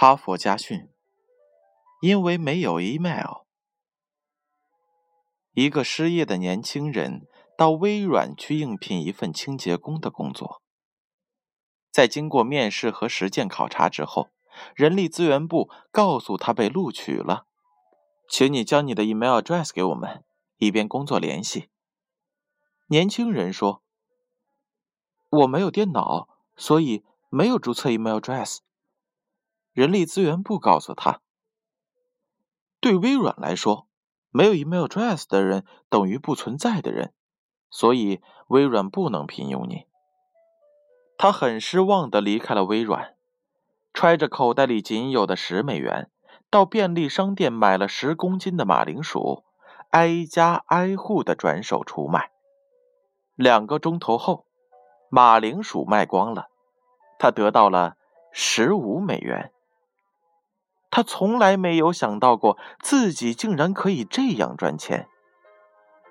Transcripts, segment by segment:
哈佛家训：因为没有 email，一个失业的年轻人到微软去应聘一份清洁工的工作。在经过面试和实践考察之后，人力资源部告诉他被录取了，请你将你的 email address 给我们，以便工作联系。年轻人说：“我没有电脑，所以没有注册 email address。”人力资源部告诉他：“对微软来说，没有 email address 的人等于不存在的人，所以微软不能聘用你。”他很失望地离开了微软，揣着口袋里仅有的十美元，到便利商店买了十公斤的马铃薯，挨家挨户地转手出卖。两个钟头后，马铃薯卖光了，他得到了十五美元。他从来没有想到过自己竟然可以这样赚钱，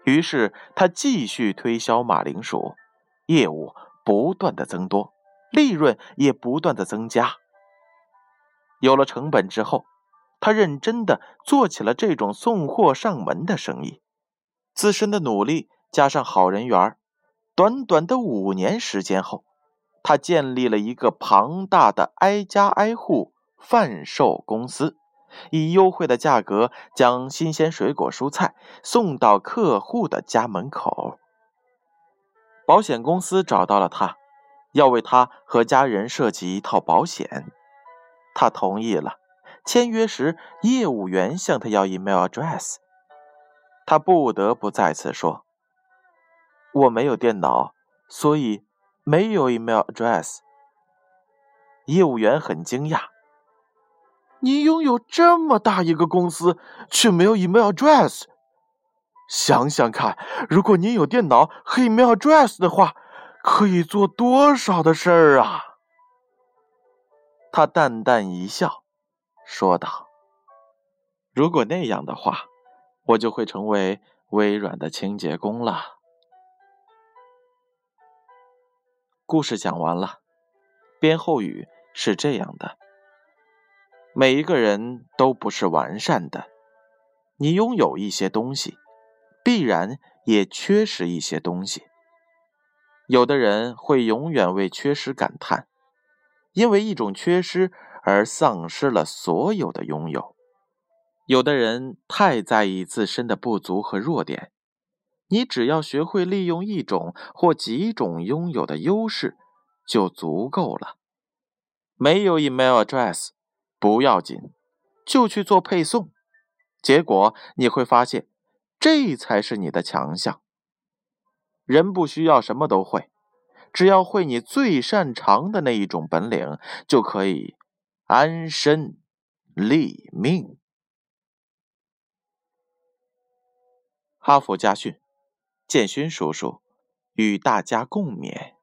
于是他继续推销马铃薯，业务不断的增多，利润也不断的增加。有了成本之后，他认真的做起了这种送货上门的生意。自身的努力加上好人缘，短短的五年时间后，他建立了一个庞大的挨家挨户。贩售公司以优惠的价格将新鲜水果蔬菜送到客户的家门口。保险公司找到了他，要为他和家人设计一套保险。他同意了。签约时，业务员向他要 email address，他不得不再次说：“我没有电脑，所以没有 email address。”业务员很惊讶。你拥有这么大一个公司，却没有 email address。想想看，如果您有电脑和 email address 的话，可以做多少的事儿啊！他淡淡一笑，说道：“如果那样的话，我就会成为微软的清洁工了。”故事讲完了，编后语是这样的。每一个人都不是完善的，你拥有一些东西，必然也缺失一些东西。有的人会永远为缺失感叹，因为一种缺失而丧失了所有的拥有。有的人太在意自身的不足和弱点，你只要学会利用一种或几种拥有的优势就足够了。没有 email address。不要紧，就去做配送，结果你会发现，这才是你的强项。人不需要什么都会，只要会你最擅长的那一种本领，就可以安身立命。哈佛家训，建勋叔叔与大家共勉。